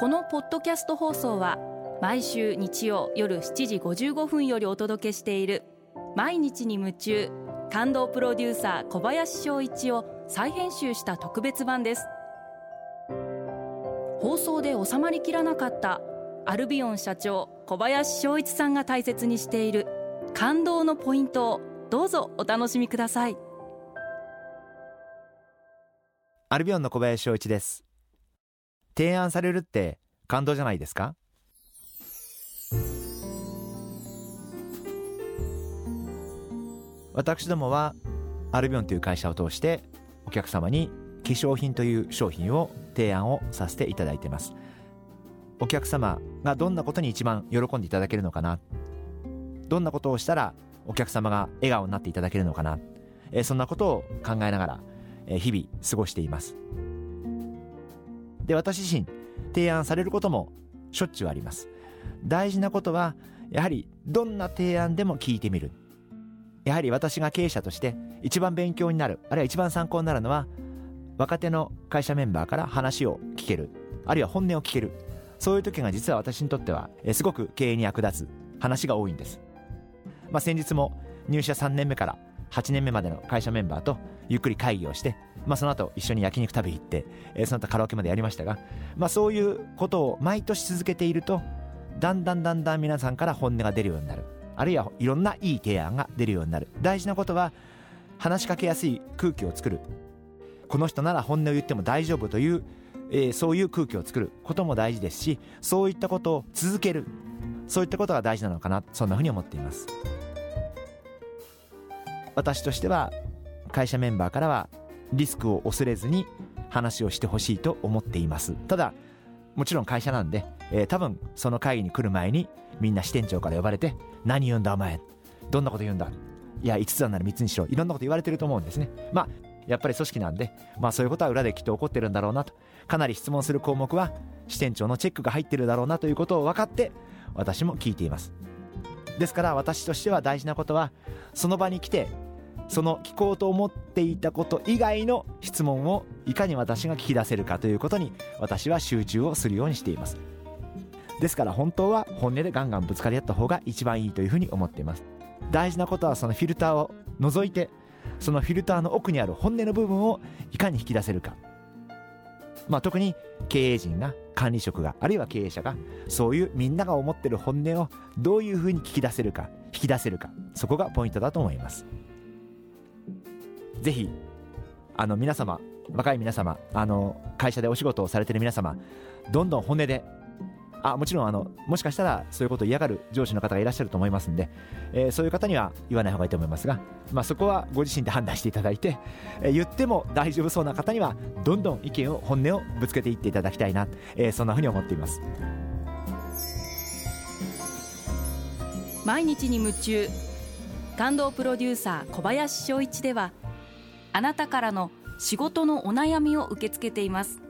このポッドキャスト放送は毎週日曜夜7時55分よりお届けしている毎日に夢中感動プロデューサー小林翔一を再編集した特別版です。放送で収まりきらなかったアルビオン社長小林翔一さんが大切にしている感動のポイントをどうぞお楽しみください。アルビオンの小林翔一です。提案されるって感動じゃないですか？私どもはアルビオンという会社を通してお客様に化粧品という商品を提案をさせていただいてます。お客様がどんなことに一番喜んでいただけるのかな？どんなことをしたらお客様が笑顔になっていただけるのかな、えそんなことを考えながら、え日々過ごしています。で私自身提案されることもしょっちゅうあります。大事なことはやはりどんな提案でも聞いてみる。やはり私が経営者として一番勉強になるあるいは一番参考になるのは若手の会社メンバーから話を聞けるあるいは本音を聞ける。そういう時が実は私にとってはすごく経営に役立つ話が多いんです、まあ、先日も入社3年目から8年目までの会社メンバーとゆっくり会議をして、まあ、その後一緒に焼肉食べ行って、えその後カラオケまでやりましたが、まあ、そういうことを毎年続けているとだんだんだんだん皆さんから本音が出るようになる。あるいはいろんないい提案が出るようになる。大事なことは話しかけやすい空気を作る。この人なら本音を言っても大丈夫という、えー、そういう空気を作る。ことも大事ですしそういったことを続ける。そういったことが大事なのかな。そんなふうに思っています。私としては会社メンバーからはリスクを恐れずに話をしてほしいと思っています。ただもちろん会社なんで、えー、多分その会議に来る前にみんな支店長から呼ばれて何言うんだお前どんなこと言うんだいや5つなら3つにしろいろんなこと言われてると思うんですね。まあやっぱり組織なんで、まあ、そういうことは裏できっと起こってるんだろうなと。かなり質問する項目は支店長のチェックが入ってるだろうなということを分かって私も聞いています。ですから私としては大事なことはその場に来てその聞こうと思っていたこと以外の質問をいかに私が聞き出せるかということに私は集中をするようにしています。ですから本当は本音でガンガンぶつかり合った方が一番いいというふうに思っています。大事なことはそのフィルターを除いてそのフィルターの奥にある本音の部分をいかに引き出せるか、まあ、特に経営陣が管理職があるいは経営者がそういうみんなが思ってる本音をどういうふうに聞き出せるか引き出せるかそこがポイントだと思います。ぜひあの皆様若い皆様あの会社でお仕事をされてる皆様どんどん本音であもちろんあのもしかしたらそういうことを嫌がる上司の方がいらっしゃると思いますんで、えー、そういう方には言わない方がいいと思いますが、まあ、そこはご自身で判断していただいて、えー、言っても大丈夫そうな方にはどんどん意見を本音をぶつけていっていただきたいな、えー、そんなふうに思っています。毎日に夢中感動プロデューサー小林翔一ではあなたからの仕事のお悩みを受け付けています。